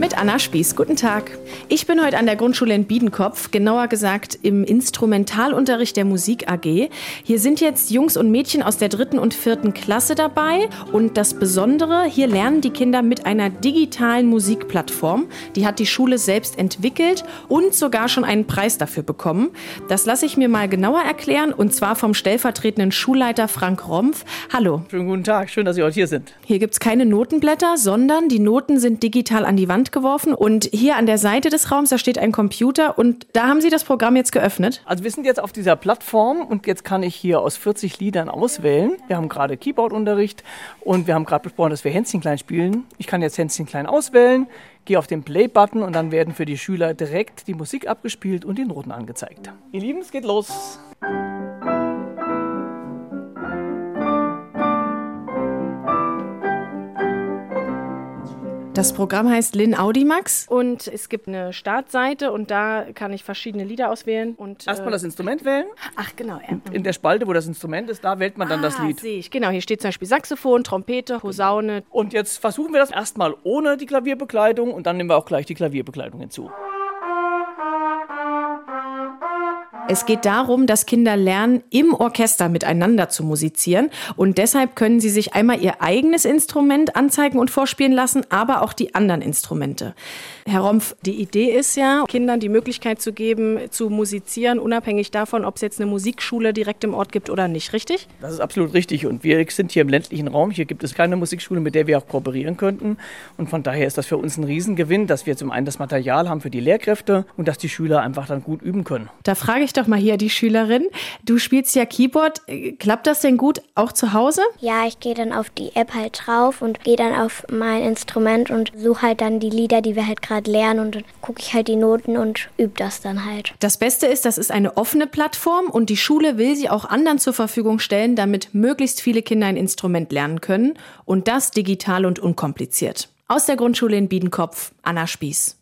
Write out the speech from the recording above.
Mit Anna Spieß. Guten Tag. Ich bin heute an der Grundschule in Biedenkopf, genauer gesagt im Instrumentalunterricht der Musik AG. Hier sind jetzt Jungs und Mädchen aus der dritten und vierten Klasse dabei. Und das Besondere, hier lernen die Kinder mit einer digitalen Musikplattform. Die hat die Schule selbst entwickelt und sogar schon einen Preis dafür bekommen. Das lasse ich mir mal genauer erklären und zwar vom stellvertretenden Schulleiter Frank Rompf. Hallo. Schönen guten Tag, schön, dass Sie heute hier sind. Hier gibt es keine Notenblätter, sondern die Noten sind digital an die Wand geworfen und hier an der Seite des Raums, da steht ein Computer und da haben Sie das Programm jetzt geöffnet? Also wir sind jetzt auf dieser Plattform und jetzt kann ich hier aus 40 Liedern auswählen. Wir haben gerade Keyboardunterricht und wir haben gerade besprochen, dass wir Hänschen klein spielen. Ich kann jetzt Hänschen klein auswählen, gehe auf den Play-Button und dann werden für die Schüler direkt die Musik abgespielt und die Noten angezeigt. Ihr Lieben, es geht los. Das Programm heißt Lin Audimax und es gibt eine Startseite und da kann ich verschiedene Lieder auswählen. Und, Erstmal äh, das Instrument wählen. Ach, genau. Ja. In der Spalte, wo das Instrument ist, da wählt man dann ah, das Lied. sehe ich. Genau, hier steht zum Beispiel Saxophon, Trompete, Posaune. Und jetzt versuchen wir das erstmal ohne die Klavierbekleidung und dann nehmen wir auch gleich die Klavierbekleidung hinzu. Es geht darum, dass Kinder lernen, im Orchester miteinander zu musizieren. Und deshalb können sie sich einmal ihr eigenes Instrument anzeigen und vorspielen lassen, aber auch die anderen Instrumente. Herr Rompf, die Idee ist ja, Kindern die Möglichkeit zu geben, zu musizieren, unabhängig davon, ob es jetzt eine Musikschule direkt im Ort gibt oder nicht, richtig? Das ist absolut richtig. Und wir sind hier im ländlichen Raum. Hier gibt es keine Musikschule, mit der wir auch kooperieren könnten. Und von daher ist das für uns ein Riesengewinn, dass wir zum einen das Material haben für die Lehrkräfte und dass die Schüler einfach dann gut üben können. Da frage ich doch mal hier die Schülerin. Du spielst ja Keyboard. Klappt das denn gut auch zu Hause? Ja, ich gehe dann auf die App halt drauf und gehe dann auf mein Instrument und suche halt dann die Lieder, die wir halt gerade lernen und dann gucke ich halt die Noten und übe das dann halt. Das Beste ist, das ist eine offene Plattform und die Schule will sie auch anderen zur Verfügung stellen, damit möglichst viele Kinder ein Instrument lernen können und das digital und unkompliziert. Aus der Grundschule in Biedenkopf, Anna Spieß.